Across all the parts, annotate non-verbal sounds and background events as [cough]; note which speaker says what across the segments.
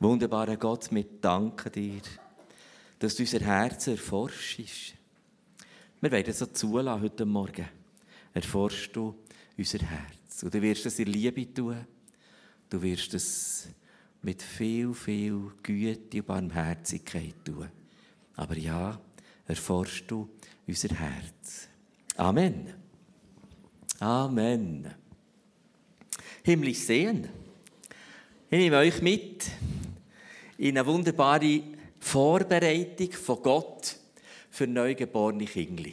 Speaker 1: Wunderbarer Gott, wir danken dir, dass du unser Herz erforschst. Wir werden es zulassen heute Morgen. Erforschst du unser Herz. Und du wirst es in Liebe tun. Du wirst es mit viel, viel Güte und Barmherzigkeit tun. Aber ja, erforschst du unser Herz. Amen. Amen. Himmlisch sehen. Ich nehme euch mit in eine wunderbare Vorbereitung von Gott für neugeborene Kinder.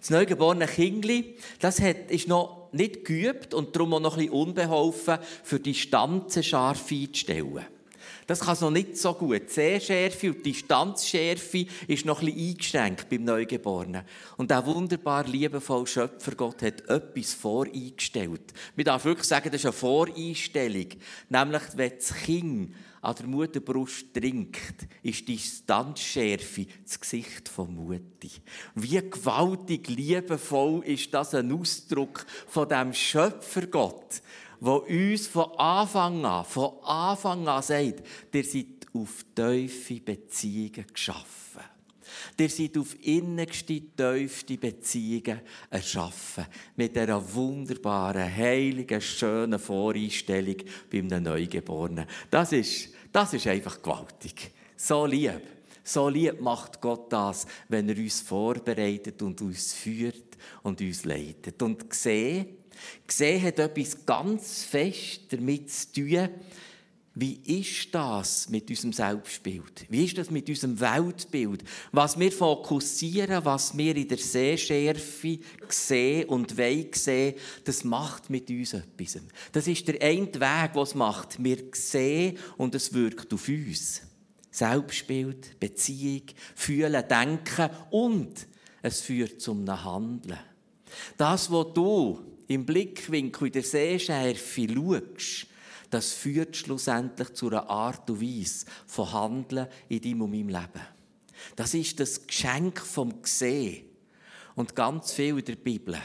Speaker 1: Das neugeborene Kindli, das hat, ist noch nicht geübt und darum auch noch ein bisschen unbeholfen, für die Distanzen scharf einzustellen. Das kann es noch nicht so gut. Die Sehschärfe und die Distanzschärfe ist noch ein eingeschränkt beim Neugeborenen. Und der wunderbar liebevolle Schöpfer Gott hat etwas voreingestellt. Man darf wirklich sagen, das ist eine Voreinstellung. Nämlich, wenn das Kind an der Mutterbrust trinkt, ist die Distanzschärfe das Gesicht von Mutti. Wie gewaltig liebevoll ist das ein Ausdruck von dem Schöpfergott, der uns von Anfang an, von Anfang an sagt, ihr seid auf tiefe Beziehungen geschaffen. Ihr seid auf innigste, tiefste Beziehungen erschaffen. Mit dieser wunderbaren, heiligen, schönen Voreinstellung beim Neugeborenen. Das ist, das ist einfach gewaltig. So lieb. So lieb macht Gott das, wenn er uns vorbereitet und uns führt und uns leitet. Und sehen, sehen hat etwas ganz fest damit zu tun, wie ist das mit unserem Selbstbild? Wie ist das mit unserem Weltbild? Was wir fokussieren, was wir in der Sehschärfe sehen und wollen sehen, das macht mit uns etwas. Das ist der eine Weg, was macht. Wir sehen und es wirkt auf uns. Selbstbild, Beziehung, Fühlen, Denken und es führt zum Handeln. Das, was du im Blickwinkel in der Sehschärfe schaust, das führt schlussendlich zu einer Art und Weise von Handeln in deinem und meinem Leben. Das ist das Geschenk vom Gesehen. Und ganz viel in der Bibel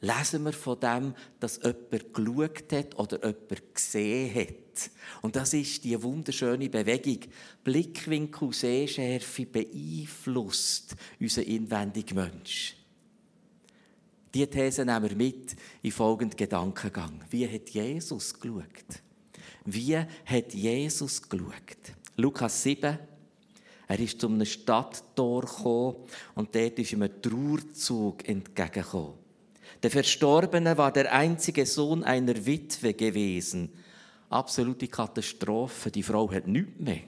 Speaker 1: lesen wir von dem, dass jemand geschaut hat oder jemand gesehen hat. Und das ist die wunderschöne Bewegung. Blickwinkel, Sehschärfe beeinflusst unseren inwendigen Mensch. Diese These nehmen wir mit in folgenden Gedankengang. Wie hat Jesus geschaut? Wie hat Jesus geschaut? Lukas 7. Er ist zu einem Stadttor gekommen und dort ist ihm ein Trauerzug entgegengekommen. Der Verstorbene war der einzige Sohn einer Witwe gewesen. Absolute Katastrophe. Die Frau hat nichts mehr.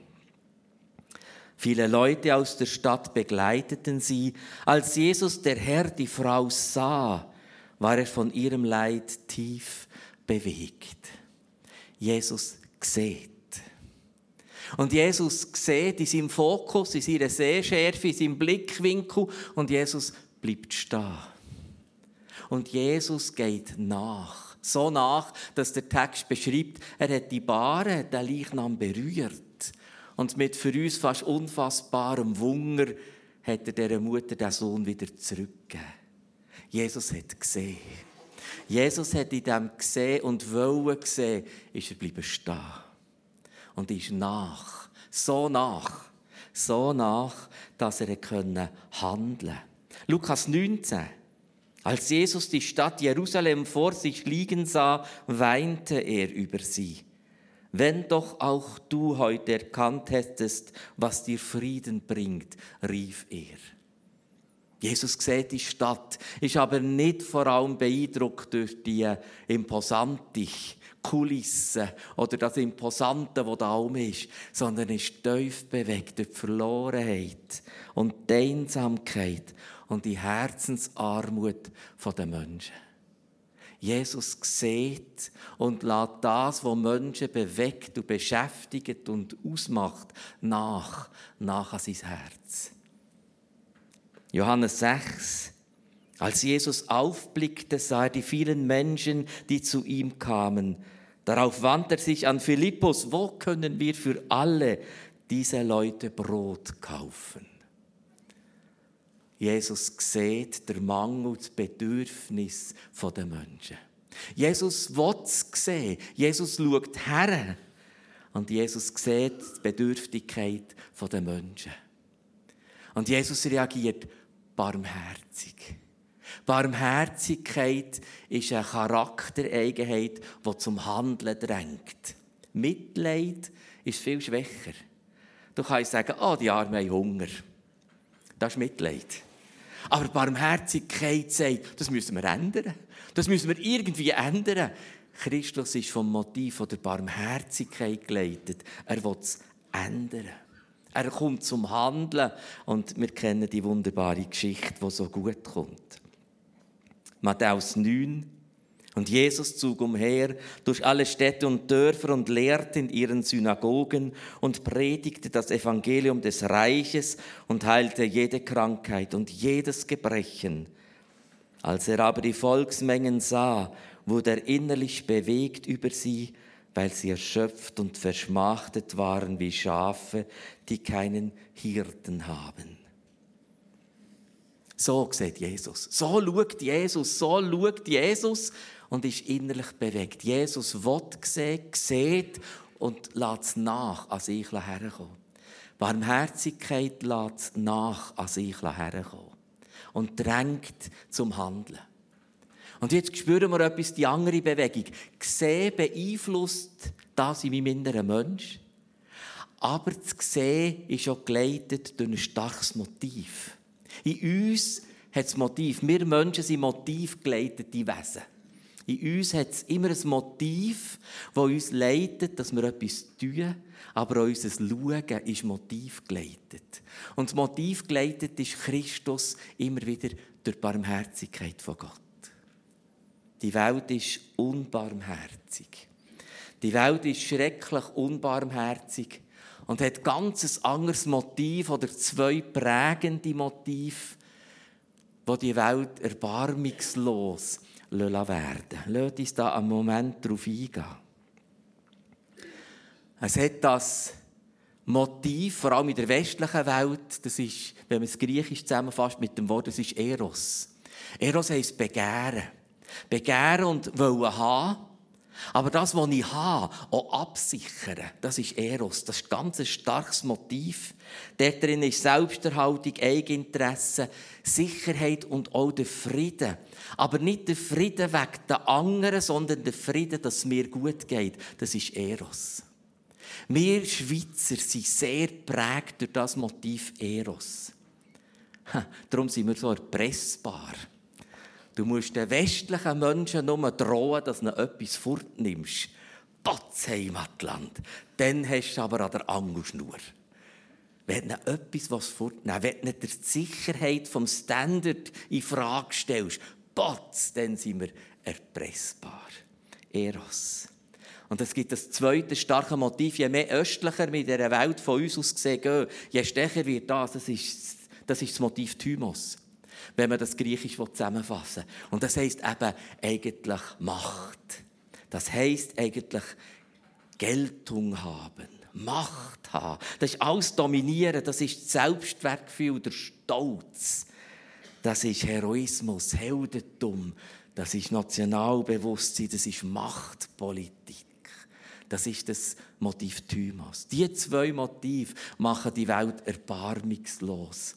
Speaker 1: Viele Leute aus der Stadt begleiteten sie. Als Jesus, der Herr, die Frau sah, war er von ihrem Leid tief bewegt. Jesus sieht. Und Jesus sieht in seinem Fokus, in seiner Sehschärfe, in seinem Blickwinkel und Jesus bleibt stehen. Und Jesus geht nach. So nach, dass der Text beschreibt, er hat die Bahre, den Leichnam berührt. Und mit für uns fast unfassbarem Wunder hat er dieser Mutter den Sohn wieder zurückgegeben. Jesus hat gesehen. Jesus hat in dem gesehen und wollen gesehen, ist er bleiben stehen. Und ist nach. So nach. So nach, dass er handeln konnte. Lukas 19. Als Jesus die Stadt Jerusalem vor sich liegen sah, weinte er über sie. Wenn doch auch du heute erkannt hättest, was dir Frieden bringt, rief er. Jesus sieht die Stadt, ist aber nicht vor allem beeindruckt durch die imposante Kulisse oder das Imposante, das da oben ist, sondern ist tief bewegt durch die Verlorenheit und die Einsamkeit und die Herzensarmut der Menschen. Jesus sieht und lässt das, was Menschen bewegt und beschäftigt und ausmacht, nach, nach an sein Herz. Johannes 6. Als Jesus aufblickte, sah er die vielen Menschen, die zu ihm kamen. Darauf wandte er sich an Philippus, wo können wir für alle diese Leute Brot kaufen? Jesus sieht der Mangel, das Bedürfnis der Menschen. Jesus will es sehen. Jesus schaut her Und Jesus sieht die Bedürftigkeit der Menschen. Und Jesus reagiert barmherzig. Barmherzigkeit ist eine Charaktereigenheit, die zum Handeln drängt. Mitleid ist viel schwächer. Du kannst sagen, oh, die Armen haben Hunger. Das ist Mitleid. Aber Barmherzigkeit sagt, das müssen wir ändern. Das müssen wir irgendwie ändern. Christus ist vom Motiv der Barmherzigkeit geleitet. Er will es ändern. Er kommt zum Handeln und wir kennen die wunderbare Geschichte, die so gut kommt. Matthäus 9. Und Jesus zog umher durch alle Städte und Dörfer und lehrte in ihren Synagogen und predigte das Evangelium des Reiches und heilte jede Krankheit und jedes Gebrechen. Als er aber die Volksmengen sah, wurde er innerlich bewegt über sie, weil sie erschöpft und verschmachtet waren wie Schafe, die keinen Hirten haben. So sieht Jesus. So schaut Jesus. So schaut Jesus und ist innerlich bewegt. Jesus will sehen, sieht und lässt nach an sich herkommen. Barmherzigkeit lässt nach an sich herkommen und drängt zum Handeln. Und jetzt spüren wir etwas, die andere Bewegung. Sehen beeinflusst das in meinem inneren Mensch. Aber das Sehen ist auch geleitet durch ein starkes Motiv. In uns hat das Motiv, wir Menschen sind motivgeleitete Wesen. In uns hat es immer ein Motiv, das uns leitet, dass wir etwas tun, aber auch unser Schauen ist motivgeleitet. Und das Motiv geleitet ist Christus immer wieder durch die Barmherzigkeit von Gott. Die Welt ist unbarmherzig. Die Welt ist schrecklich unbarmherzig und hat ganz ein anderes Motiv oder zwei prägende Motive, wo die Welt erbarmungslos werden Lass uns da einen Moment darauf eingehen. Es hat das Motiv, vor allem in der westlichen Welt, das ist, wenn man es griechisch zusammenfasst mit dem Wort, das ist Eros. Eros heisst Begehren. Begehren und wollen haben. Aber das, was ich habe, auch absichern, das ist Eros. Das ist ein ganz starkes Motiv. Dort drin ist Selbsterhaltung, Eigeninteresse, Sicherheit und auch der Frieden. Aber nicht der Frieden wegen der anderen, sondern der Frieden, dass es mir gut geht. Das ist Eros. Wir Schweizer sind sehr prägt durch das Motiv Eros. Darum sind wir so erpressbar. Du musst den westlichen Menschen nur drohen, dass du etwas fortnimmst. Potz Heimatland. Dann hast du aber an der Angelschnur. Wenn du etwas was fortnehmen wenn du die Sicherheit vom Standard in Frage stellst, Potz, dann sind wir erpressbar. Eros. Und es gibt das zweite starke Motiv. Je mehr östlicher wir in dieser Welt von uns aus gesehen je stärker wird das. Das ist das, ist das Motiv Thymos wenn man das Griechisch zusammenfassen will. Und das heißt eben eigentlich Macht. Das heißt eigentlich Geltung haben. Macht haben. Das ist alles dominieren. Das ist das Selbstwertgefühl, der Stolz. Das ist Heroismus, Heldentum. Das ist Nationalbewusstsein. Das ist Machtpolitik. Das ist das Motiv Thymas. Die zwei Motive machen die Welt erbarmungslos.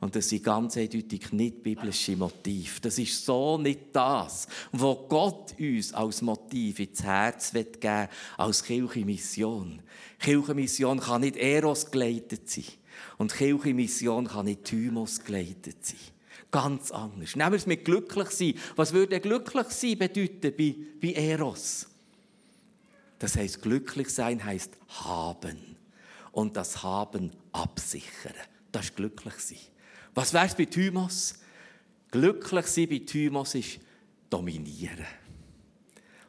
Speaker 1: Und das sind ganz eindeutig nicht biblische Motive. Das ist so nicht das, was Gott uns als Motiv ins Herz geben will, als Kirchenmission. Kirchenmission kann nicht Eros geleitet sein. Und Kirchenmission kann nicht Thymos geleitet sein. Ganz anders. Nehmen wir es mit glücklich sein. Was würde glücklich sein bedeuten bei, bei Eros? Das heißt, glücklich sein heißt haben. Und das Haben absichern. Das ist glücklich sein. Was wäre es bei Thymos? Glücklich sein bei Thymos ist dominieren.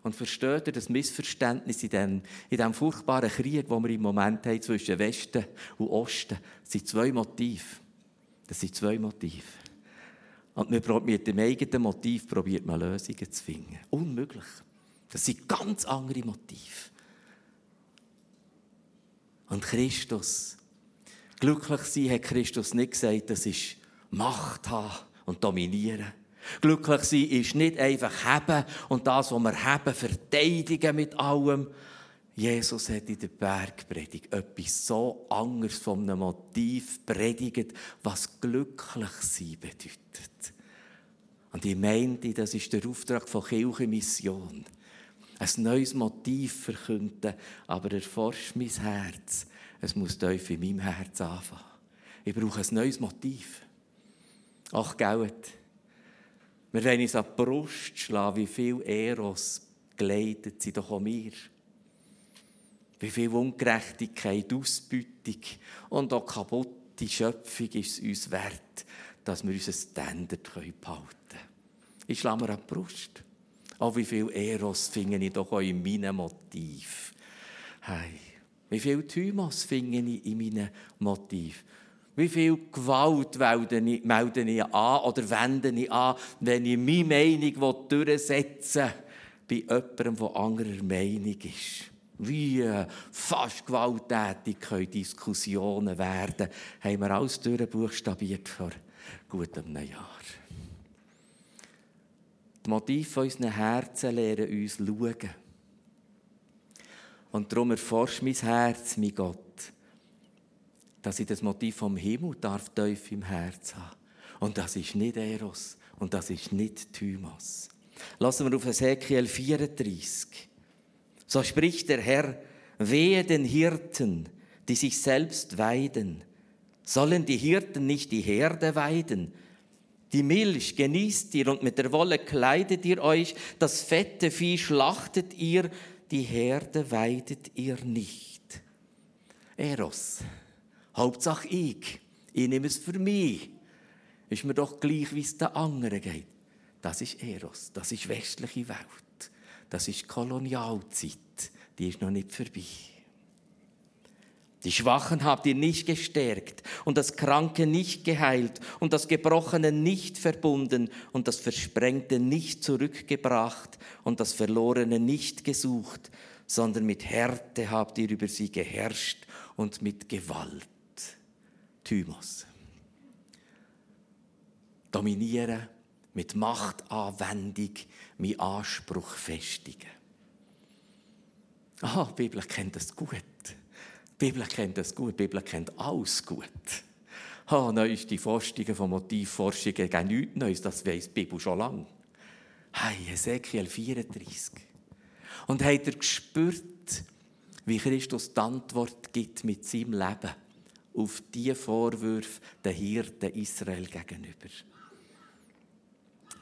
Speaker 1: Und versteht ihr das Missverständnis in dem, in dem furchtbaren Krieg, den wir im Moment haben zwischen Westen und Osten? Das sind zwei Motive. Das sind zwei Motive. Und mit dem eigenen Motiv probiert man Lösungen zu finden. Unmöglich. Das sind ganz andere Motive. Und Christus Glücklich sein hat Christus nicht gesagt, das ist Macht haben und dominieren. Glücklich sein ist nicht einfach haben und das, was wir haben, verteidigen mit allem. Jesus hat in der Bergpredigt etwas so anderes von einem Motiv predigt, was glücklich sein bedeutet. Und ich meinte, das ist der Auftrag von Kirche Mission. Ein neues Motiv verkünden, aber erforscht mein Herz. Es muss tief in meinem Herz anfangen. Ich brauche ein neues Motiv. Ach, Geld. Wir wollen uns an die Brust schlagen, wie viel Eros geleitet sind doch auch mir. Wie viel Ungerechtigkeit, Ausbeutung und auch kaputte Schöpfung ist es uns wert, dass wir unseren Standard behalten können. Ich schlage mir an die Brust. Auch wie viel Eros finde ich doch auch in meinem Motiv. Hey, wie viel Thymos finde ich in meinem Motiv? Wie viel Gewalt melde ich an oder wende ich an, wenn ich meine Meinung durchsetzen will, bei jemandem, der anderer Meinung ist? Wie fast gewalttätig können Diskussionen werden, haben wir alles durchbuchstabiert vor gut einem Jahr. Die Motive unserer Herzen lehren uns schauen. Und darum erforscht mein Herz, mein Gott, dass ich das Motiv vom Himmel darf tief im Herz haben. Und das ist nicht Eros und das ist nicht Thymos. Lassen wir auf Ezekiel 34. So spricht der Herr, wehe den Hirten, die sich selbst weiden. Sollen die Hirten nicht die Herde weiden? Die Milch genießt ihr und mit der Wolle kleidet ihr euch, das fette Vieh schlachtet ihr, die Herde weidet ihr nicht. Eros, Hauptsache ich, ich nehme es für mich. Ist mir doch gleich, wie es den anderen geht. Das ist Eros, das ist westliche Welt, das ist Kolonialzeit, die ist noch nicht vorbei. Die Schwachen habt ihr nicht gestärkt und das Kranke nicht geheilt und das Gebrochene nicht verbunden und das Versprengte nicht zurückgebracht und das Verlorene nicht gesucht, sondern mit Härte habt ihr über sie geherrscht und mit Gewalt. Thymos. Dominieren, mit Machtanwendung, meinen Anspruch festigen. Ah, die Bibel kennt das gut. Die Bibel kennt das gut, die Bibel kennt alles gut. Oh, neueste Forschungen von Motivforschungen geben nichts Neues, das weiss die Bibel schon lange. Hey, Ezekiel 34. Und habt ihr gespürt, wie Christus die Antwort gibt mit seinem Leben auf diese Vorwürfe der Hirten Israel gegenüber?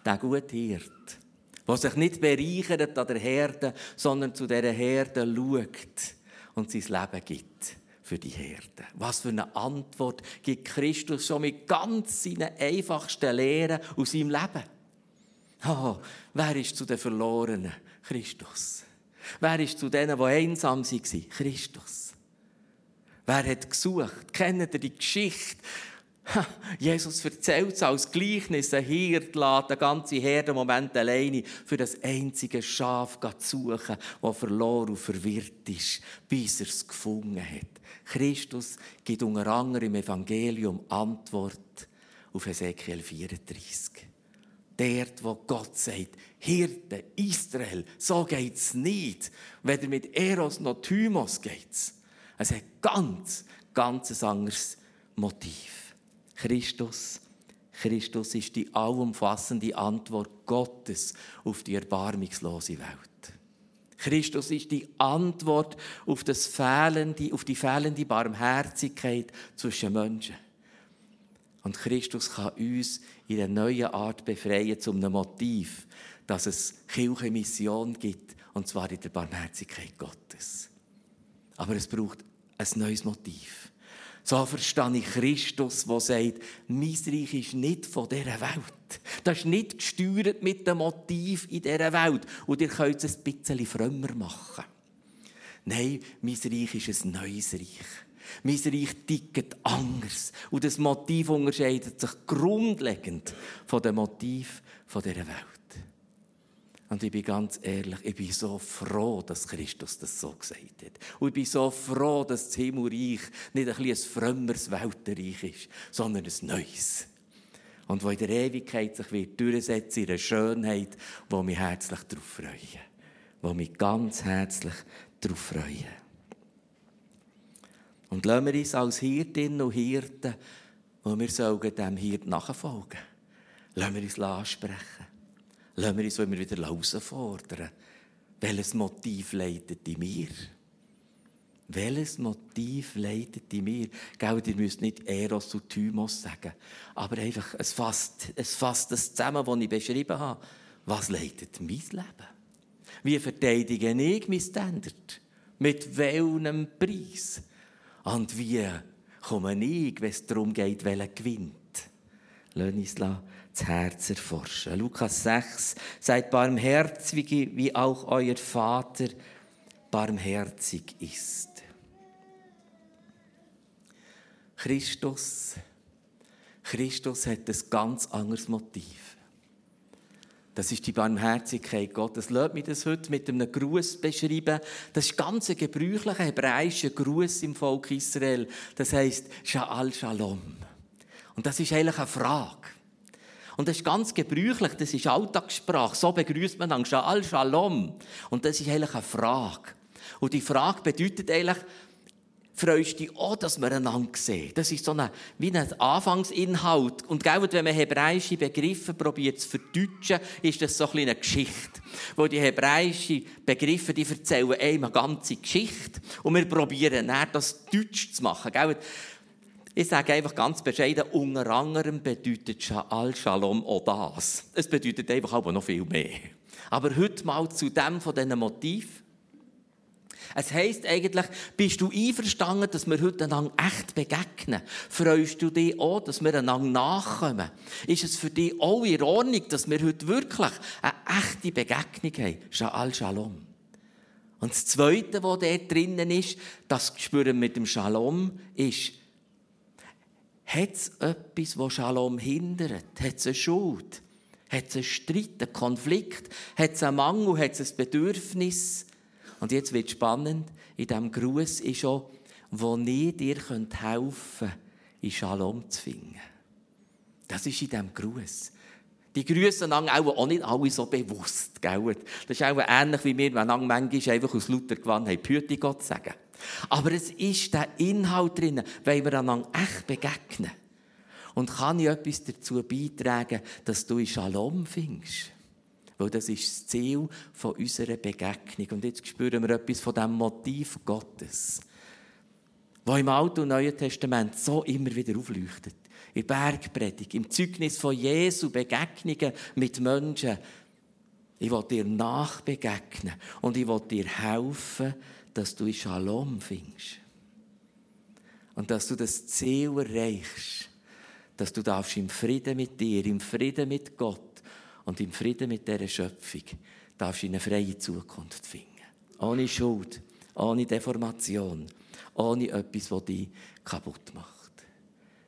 Speaker 1: Der gute Hirt, der sich nicht bereichert an der Herde, sondern zu dieser Herde schaut und sein Leben gibt für die Herde. Was für eine Antwort gibt Christus schon mit ganz seinen einfachsten Lehren aus seinem Leben? Oh, wer ist zu den Verlorenen? Christus. Wer ist zu denen, die einsam waren? Christus. Wer hat gesucht? Kennt ihr die Geschichte Jesus erzählt es als Gleichnis. Ein Hirt lässt den ganzen Herde Moment alleine für das einzige Schaf zu suchen, das verloren und verwirrt ist, bis er es gefunden hat. Christus gibt unter anderem im Evangelium Antwort auf Ezekiel 34. Dort, wo Gott sagt, Hirte, Israel, so geht es nicht. Weder mit Eros noch Thymos geht es. Es hat ganz, ganz anderes Motiv. Christus. Christus ist die allumfassende Antwort Gottes auf die erbarmungslose Welt. Christus ist die Antwort auf, das fehlende, auf die fehlende Barmherzigkeit zwischen Menschen. Und Christus kann uns in einer neuen Art befreien, zum Motiv, dass es Kirche Mission gibt, und zwar in der Barmherzigkeit Gottes. Aber es braucht ein neues Motiv. So verstehe ich Christus, der sagt, mein Reich ist nicht von dieser Welt. Das ist nicht gesteuert mit dem Motiv in dieser Welt. Und ihr könnt es ein bisschen frömmer machen. Nein, mein Reich ist ein neues Reich. Mein Reich tickt anders. Und das Motiv unterscheidet sich grundlegend von dem Motiv dieser Welt. Und ich bin ganz ehrlich, ich bin so froh, dass Christus das so gesagt hat. Und ich bin so froh, dass das Himmelreich nicht ein, ein frömmeres Weltenreich ist, sondern ein neues. Und wo in der Ewigkeit sich wird durchsetzen in einer Schönheit, wo mich herzlich darauf freue. Wo mich ganz herzlich darauf freuen. Und lassen wir uns als Hirtinnen und Hirten, wo wir sollen dem Hirten nachfolgen. Lassen wir uns ansprechen. Lassen wir uns immer wieder herausfordern. Welches Motiv leitet in mir? Welches Motiv leitet in mir? Gell, ihr müsst nicht Eros und Thymos sagen, aber einfach, es fasst, es fasst das zusammen, was ich beschrieben habe. Was leitet mein Leben? Wie verteidige ich mein Standard? Mit welchem Preis? Und wie komme ich, wenn es darum geht, wer gewinnt? Lass uns das Herz erforschen. Lukas 6, seid barmherzig, wie auch euer Vater barmherzig ist. Christus, Christus hat ein ganz anderes Motiv. Das ist die Barmherzigkeit Gottes. Lasst mich das heute mit einem Gruß beschreiben. Das ist ganz ein gebräuchlicher hebräischer Gruß im Volk Israel. Das heißt Sha'al Shalom. Und das ist eigentlich eine Frage. Und das ist ganz gebräuchlich, das ist Alltagssprache. So begrüßt man dann Sha'al Shalom. Und das ist eigentlich eine Frage. Und die Frage bedeutet eigentlich, freust dich auch, dass wir einander sehen. Das ist so eine, wie ein Anfangsinhalt. Und gell, wenn man hebräische Begriffe probiert zu verdeutschen, ist das so eine Geschichte. Wo die hebräischen Begriffe, die erzählen eine ganze Geschichte. Und wir probieren dann, das deutsch zu machen. Gell? Ich sage einfach ganz bescheiden, unter anderem bedeutet Sha'al Shalom auch das. Es bedeutet einfach aber noch viel mehr. Aber heute mal zu dem von diesen Motiven. Es heisst eigentlich, bist du einverstanden, dass wir heute einander echt begegnen? Freust du dich auch, dass wir einander nachkommen? Ist es für dich auch in Ordnung, dass wir heute wirklich eine echte Begegnung haben? Sha'al Shalom. Und das Zweite, was da drinnen ist, das spüren mit dem Shalom, ist, hat es etwas, das Shalom hindert? Hat es eine Schuld? Hat es einen Streit, einen Konflikt? Hat es einen Mangel? Hat es ein Bedürfnis? Und jetzt wird es spannend, in diesem Gruß ist auch, wo ich dir helfen könnt, in Shalom zu finden. Das ist in diesem Gruß. Die grüßen auch nicht alle so bewusst. Gell? Das ist auch ähnlich wie wir, wenn manchmal einfach aus lauter Gewand haben, Püti Gott sagen. Aber es ist der Inhalt drin, weil wir einander echt begegnen. Und kann ich etwas dazu beitragen, dass du in Shalom findest? Weil das ist das Ziel von unserer Begegnung. Und jetzt spüren wir etwas von dem Motiv Gottes, wo im Alten und Neuen Testament so immer wieder aufleuchtet. In Bergpredigt, im Zeugnis von Jesu, Begegnungen mit Menschen. Ich will dir nachbegegnen und ich will dir helfen, dass du in Shalom findest. Und dass du das Ziel erreichst, dass du darfst im Frieden mit dir, im Frieden mit Gott und im Frieden mit dieser Schöpfung darfst eine freie Zukunft finden. Ohne Schuld, ohne Deformation, ohne etwas, das dich kaputt macht.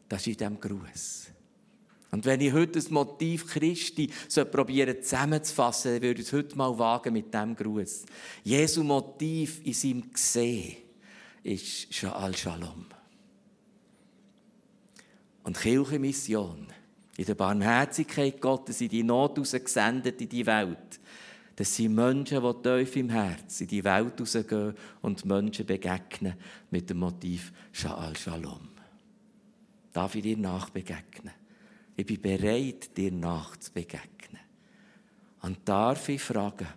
Speaker 1: Das ist in diesem Gruß. Und wenn ich heute das Motiv Christi probieren zusammenzufassen, dann würde ich es heute mal wagen mit diesem Gruß. Jesu Motiv in seinem Gesehen ist Sha'al Shalom. Und Kirchenmission in der Barmherzigkeit Gottes in die Not gesendet in die Welt. Das sind Menschen, die tief im Herz in die Welt rausgehen und Menschen begegnen mit dem Motiv Sha'al Shalom. Darf ich dir nachbegegnen? Ich bin bereit, dir nachzubegegnen. Und darf ich fragen,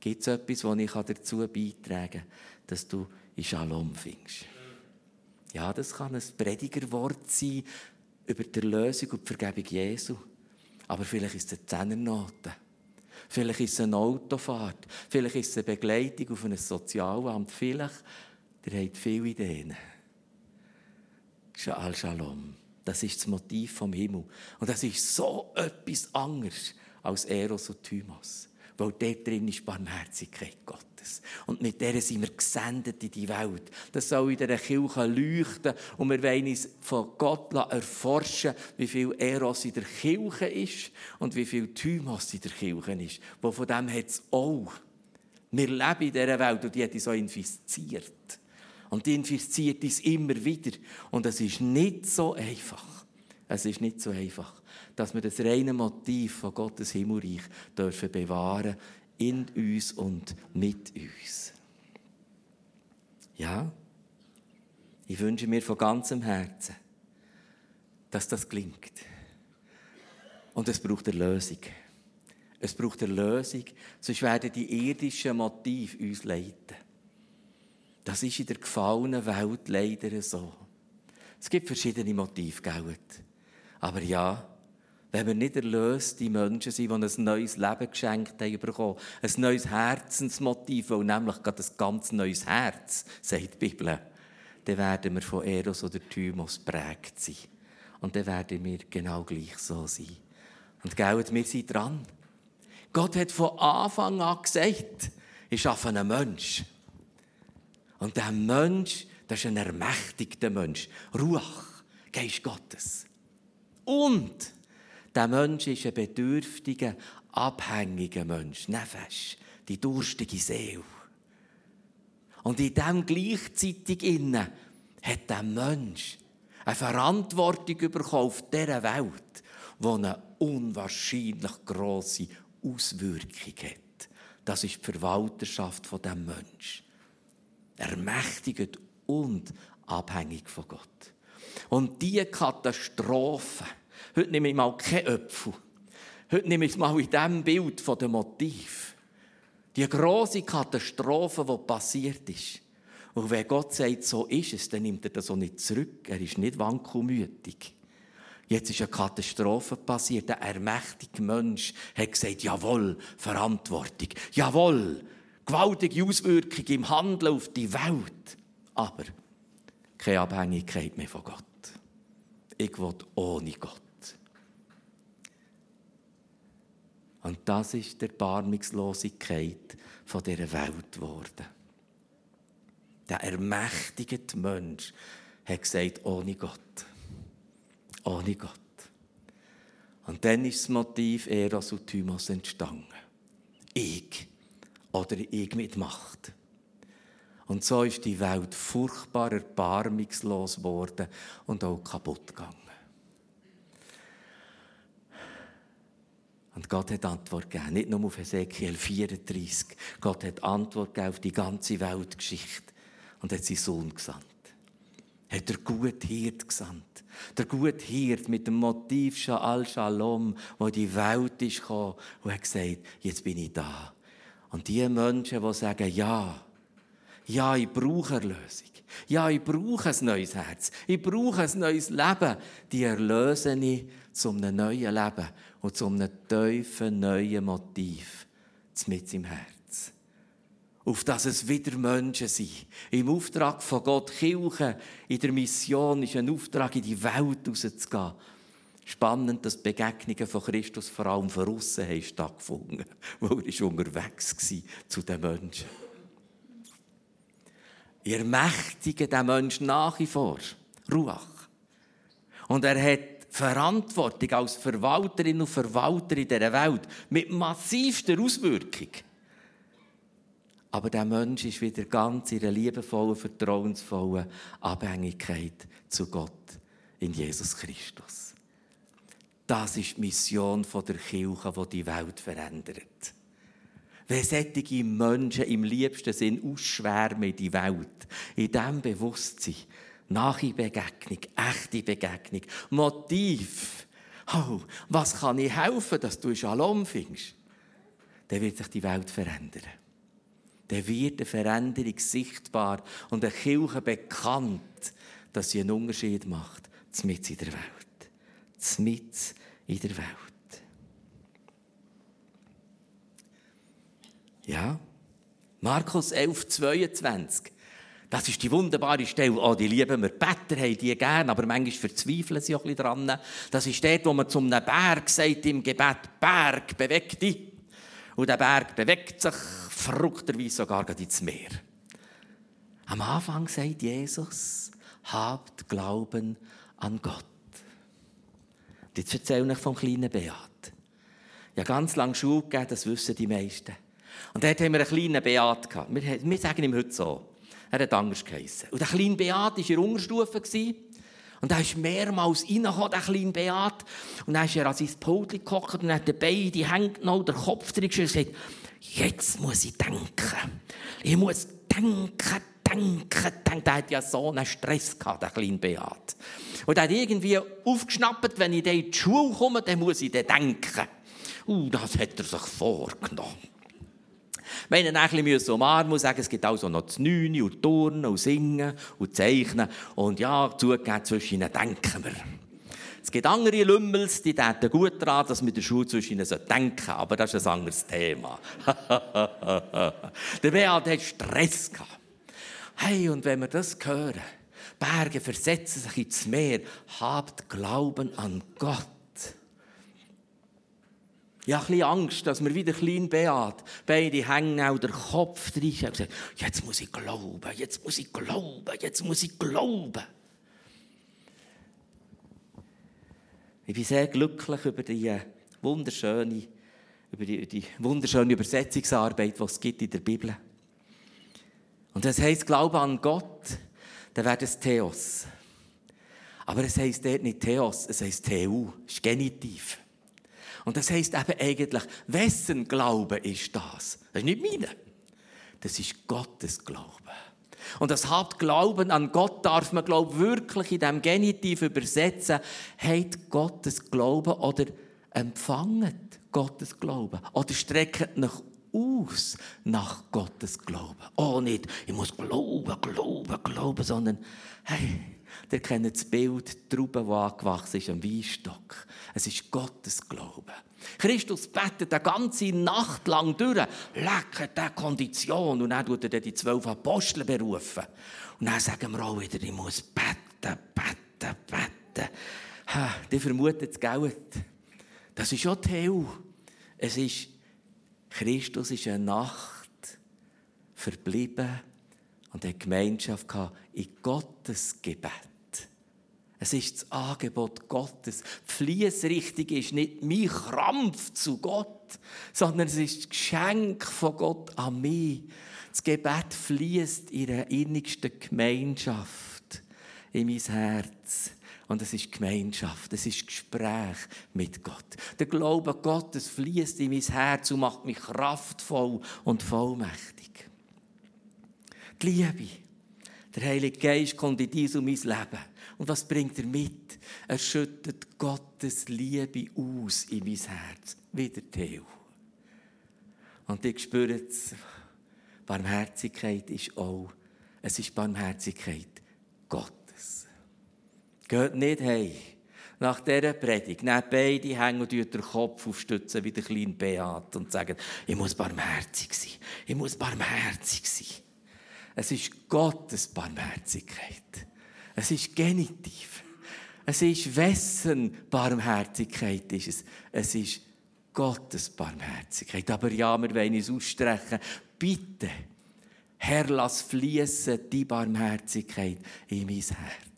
Speaker 1: gibt es etwas, was ich dazu beitragen kann, dass du in Shalom findest? Ja, das kann ein Predigerwort sein, über die Erlösung und die Vergebung Jesu. Aber vielleicht ist es eine Zehnernote. Vielleicht ist es eine Autofahrt. Vielleicht ist es eine Begleitung auf ein Sozialamt. Vielleicht, ihr habt viele Ideen. Shal Shalom. Das ist das Motiv vom Himmel. Und das ist so etwas anderes als Eros und Thymos. Weil dort drin ist Barmherzigkeit Gottes. Und mit der sind wir gesendet in die Welt. Das soll in dieser Kirche leuchten. Und wir wollen uns von Gott erforschen, wie viel Eros in der Kirche ist und wie viel Thymos in der Kirche ist. Wo von dem hat es auch. Wir leben in dieser Welt und die hat uns so infiziert. Und die infiziert uns immer wieder. Und es ist nicht so einfach. Es ist nicht so einfach dass wir das reine Motiv von Gottes Himmelreich dürfen bewahren in uns und mit uns. Ja, ich wünsche mir von ganzem Herzen, dass das gelingt. Und es braucht eine Lösung. Es braucht eine Lösung, sonst werden die irdischen Motive uns leiten. Das ist in der gefallenen Welt leider so. Es gibt verschiedene Motive, gell? Aber ja, wenn wir nicht erlöste Menschen sind, die ein neues Leben geschenkt haben bekommen, ein neues Herzensmotiv, weil nämlich gerade ein ganz neues Herz, sagt die Bibel, dann werden wir von Eros oder Thymos prägt sein. Und dann werden wir genau gleich so sein. Und gell, wir sind dran. Gott hat von Anfang an gesagt, ich schaffe einen Mensch. Und der Mensch, das ist ein ermächtigter Mensch. Ruach, Geist Gottes. Und der Mensch ist ein bedürftiger, abhängiger Mensch. Nefesh, die durstige Seele. Und in dem gleichzeitig innen hat der Mensch eine Verantwortung bekommen auf dieser Welt, die eine unwahrscheinlich grosse Auswirkung hat. Das ist die Verwalterschaft von dem Mensch. Ermächtigt und abhängig von Gott. Und diese Katastrophe, heute nehme ich mal kein Öpfel, heute nehme ich es mal in diesem Bild von dem Motiv. Die große Katastrophe, die passiert ist. Und wenn Gott sagt, so ist es, dann nimmt er das auch nicht zurück. Er ist nicht wankelmütig. Jetzt ist eine Katastrophe passiert. Der ermächtige Mensch hat gesagt, jawohl, Verantwortung. Jawohl, gewaltige Auswirkung im Handeln auf die Welt. Aber keine Abhängigkeit mehr von Gott. Ich will ohne Gott. Und das ist die Erbarmungslosigkeit von dieser Welt geworden. Der ermächtigte Mensch hat gesagt, ohne Gott. Ohne Gott. Und dann ist das Motiv Eros und Thymos entstanden. Ich oder ich mit Macht. Und so ist die Welt furchtbar erbarmungslos geworden und auch kaputt gegangen. Und Gott hat Antwort gegeben, nicht nur auf Ezekiel 34. Gott hat Antwort gegeben auf die ganze Weltgeschichte und hat seinen Sohn gesandt. Hat der gute Hirt gesandt. Der gute Hirt mit dem Motiv Sha'al Shalom, wo die Welt ist gekommen und hat gesagt, jetzt bin ich da. Und die Menschen, die sagen, ja, ja, ich brauche Erlösung. Ja, ich brauche ein neues Herz. Ich brauche ein neues Leben. Die erlöse ich zu einem neuen Leben und zu einem tiefen, neuen Motiv mit im Herz. Auf dass es wieder Menschen sind. Im Auftrag von Gott, Kirche in der Mission ist ein Auftrag, in die Welt rauszugehen. Spannend, dass die Begegnungen von Christus vor allem von außen haben [laughs] weil er unterwegs war zu den Menschen. Ihr mächtigen den Menschen nach wie vor. Ruach. Und er hat Verantwortung als Verwalterin und Verwalter in dieser Welt mit massivster Auswirkung. Aber der Mensch ist wieder ganz in einer liebevollen, vertrauensvollen Abhängigkeit zu Gott in Jesus Christus. Das ist die Mission der Kirche, die die Welt verändert. Wenn solche Menschen im liebsten Sinn ausschwärmen in die Welt, in diesem Bewusstsein, nahe Begegnung, echte Begegnung, Motiv, oh, was kann ich helfen, dass du Shalom findest, dann wird sich die Welt verändern. Dann wird eine Veränderung sichtbar und eine Kirche bekannt, dass sie einen Unterschied macht, mit in der Welt. Mit in der Welt. Ja. Markus 11, 22. Das ist die wunderbare Stelle. Oh, die lieben wir. Better haben die gerne, aber manchmal verzweifeln sie auch ein bisschen dran. Das ist dort, wo man zum Berg sagt im Gebet, Berg, beweg dich. Und der Berg bewegt sich verrückterweise sogar ins Meer. Am Anfang sagt Jesus, habt Glauben an Gott. Und jetzt erzähle ich vom kleinen Beat. Ja, ganz lange Schule gegeben, das wissen die meisten. Und dort haben wir einen kleinen Beat gehabt. Wir, wir sagen ihm heute so. Er hat anders geheissen. Und der kleine Beat war in der Unterstufe. Und er ist mehrmals reingekommen, der kleine Beat. Und dann ist er an sein Pult gekocht und hat den Bein die Hände genommen, den Kopf drin und gesagt, jetzt muss ich denken. Ich muss denken, denken, denken. Der hat ja so einen Stress gehabt, der kleine Beat. Und er hat irgendwie aufgeschnappt, wenn ich in die Schule komme, dann muss ich dann denken. Uh, das hat er sich vorgenommen. Wenn ich ein bisschen umarmen muss, sagen, es gibt also noch das Neune und Turnen und Singen und Zeichnen. Und ja, zugegeben, zwischen ihnen denken wir. Es gibt andere Lümmels, die denken gut daran, dass wir der Schule zwischen ihnen denken Aber das ist ein anderes Thema. [laughs] der Beat hat Stress gehabt. Hey, und wenn wir das hören, Berge versetzen sich ins Meer, habt Glauben an Gott. Ja, ein bisschen Angst, dass mir wieder klein Beat beide hängen auch der Kopf drin und gesagt, jetzt muss ich glauben, jetzt muss ich glauben, jetzt muss ich glauben. Ich bin sehr glücklich über die wunderschöne, über die, die wunderschöne Übersetzungsarbeit, die es gibt in der Bibel. Und das heißt Glaube an Gott, dann wäre das Theos. Aber es heißt dort nicht Theos, es heißt Theu, ist Genitiv. Und das heißt eben eigentlich, wessen Glaube ist das? Das ist nicht meine. Das ist Gottes Glaube. Und das Hauptglauben an Gott darf man, glaube wirklich in dem Genitiv übersetzen. Hat Gottes Glauben oder empfanget Gottes Glauben oder streckt nach aus nach Gottes Glauben. Oh, nicht, ich muss glauben, glauben, glauben, sondern, hey, der kennt das Bild, die Traube, die angewachsen ist am Weinstock. Es ist Gottes Glaube. Christus betet eine ganze Nacht lang durch, lecket diese Kondition. Und dann tut er die zwölf Apostel berufen. Und dann sagen wir auch wieder, ich muss beten, beten, beten. Ha, die vermutet das Geld. Das ist schon Theo. Es ist, Christus ist eine Nacht verblieben und hat Gemeinschaft gehabt in Gottes Gebet. Es ist das Angebot Gottes. Die Fließrichtung ist nicht mein Krampf zu Gott, sondern es ist das Geschenk von Gott an mich. Das Gebet fließt in der innigsten Gemeinschaft in mein Herz. Und es ist Gemeinschaft, es ist Gespräch mit Gott. Der Glaube Gottes fließt in mein Herz und macht mich kraftvoll und vollmächtig. Die Liebe, der Heilige Geist kommt in dies und mein Leben. Und was bringt er mit? Er schüttet Gottes Liebe aus in mein Herz. Wieder Theo. Und ich spüre es. Barmherzigkeit ist auch, es ist Barmherzigkeit Gottes. Geht nicht hey nach dieser Predigt, nehmt beide hängen und den Kopf aufstützen wie der kleine Beat und sagen, ich muss barmherzig sein, ich muss barmherzig sein. Es ist Gottes Barmherzigkeit. Es ist Genitiv. Es ist wessen Barmherzigkeit ist es. Es ist Gottes Barmherzigkeit. Aber ja, wir wollen es ausstrecken. Bitte, Herr, lass fließen die Barmherzigkeit in mein Herz.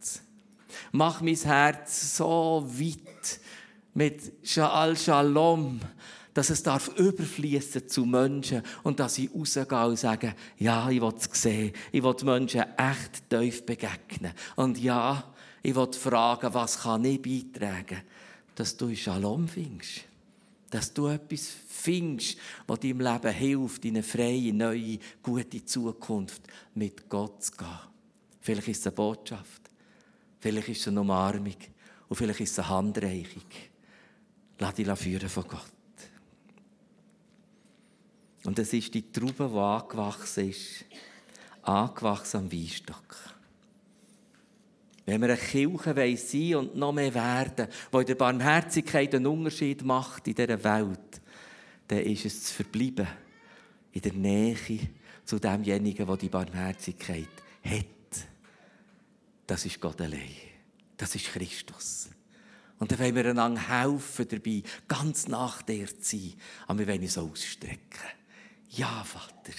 Speaker 1: Mach mein Herz so weit mit Sha'al Shalom, dass es darf überfließen zu Menschen und dass ich rausgehe und sage, ja, ich will es sehen, ich will Menschen echt tief begegnen. Und ja, ich will fragen, was kann ich beitragen, dass du in Shalom findest. Dass du etwas findest, was deinem Leben hilft, in eine freie, neue, gute Zukunft mit Gott zu gehen. Vielleicht ist es eine Botschaft, vielleicht ist es eine Umarmung und vielleicht ist es eine Handreichung. Lass dich führen von Gott. Und es ist die Traube, die angewachsen ist, angewachsen am Weinstock. Wenn wir eine Kirche sein und noch mehr werden, die in der Barmherzigkeit einen Unterschied macht in dieser Welt, dann ist es zu verbleiben in der Nähe zu demjenigen, der die Barmherzigkeit hat. Das ist Gott allein. Das ist Christus. Und dann wollen wir einander helfen dabei, ganz nach dir zu sein. Aber wir wollen uns ausstrecken. Ja, Vater,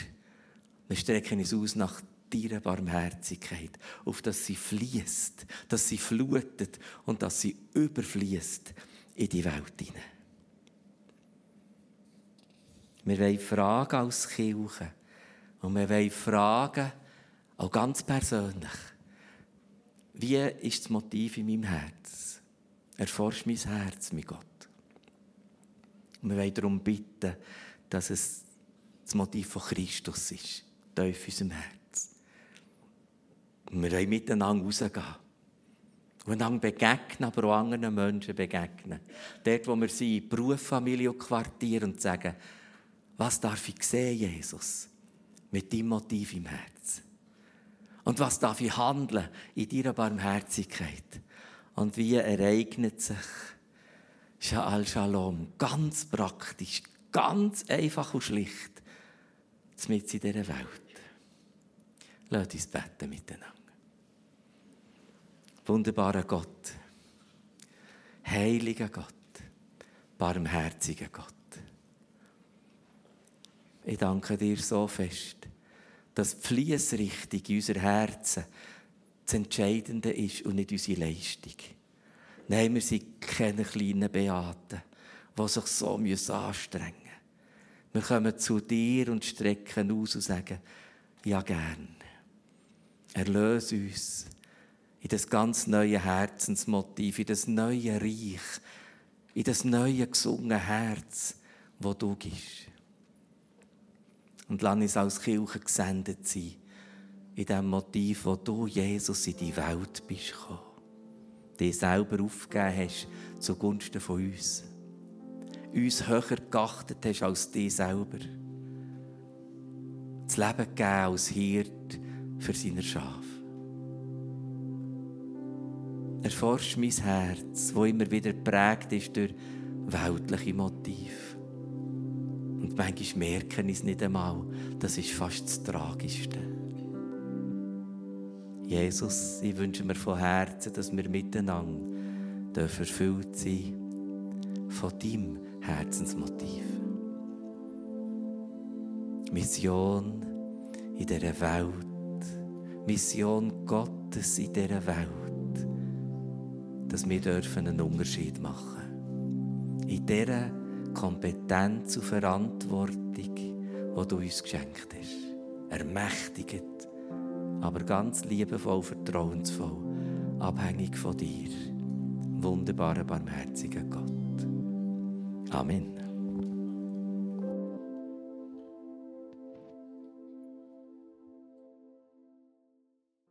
Speaker 1: wir strecken uns aus nach deiner Barmherzigkeit, auf dass sie fließt, dass sie flutet und dass sie überfließt in die Welt hinein. Wir wollen fragen als Kirche und wir wollen fragen, auch ganz persönlich, wie ist das Motiv in meinem Herz? Erforscht mein Herz mit Gott. Und wir wollen darum bitten, dass es das Motiv von Christus ist, tief in unserem Herz. Und wir wollen miteinander rausgehen. Und einander begegnen, aber auch anderen Menschen begegnen. Dort, wo wir sind, Beruf, Familie und Quartier und sagen, was darf ich sehen, Jesus, mit deinem Motiv im Herzen? Und was darf ich handeln in deiner Barmherzigkeit? Und wie ereignet sich Sha'al Shalom ganz praktisch, ganz einfach und schlicht, mit in dieser Welt? Lass uns beten miteinander. Wunderbarer Gott, heiliger Gott, barmherziger Gott. Ich danke dir so fest, dass die Fließrichtung in unser Herzen das Entscheidende ist und nicht unsere Leistung. Nein, wir sind keine kleinen Beaten, die sich so anstrengen müssen. Wir kommen zu dir und strecken aus und sagen, ja gern. Erlöse uns in das ganz neue Herzensmotiv, in das neue Reich, in das neue gesungene Herz, wo du gibst. Und lass uns als Kirche gesendet sein, in dem Motiv, wo du, Jesus, in die Welt bist gekommen. Dich selber aufgegeben hast zugunsten von uns. Uns höher geachtet hast als dich selber. Das Leben gegeben als Hirt für seine Schafe. Erforscht mein Herz, wo immer wieder geprägt ist durch weltliche Motive. Und manchmal merken ich es nicht einmal. Das ist fast das Tragischste. Jesus, ich wünsche mir von Herzen, dass wir miteinander erfüllt sein von deinem Herzensmotiv. Mission in dieser Welt. Mission Gottes in dieser Welt. Dass wir einen Unterschied machen dürfen. In dieser Kompetenz und Verantwortung, die du uns geschenkt hast. Ermächtigt, aber ganz liebevoll, vertrauensvoll, abhängig von dir. Wunderbarer, barmherziger Gott. Amen.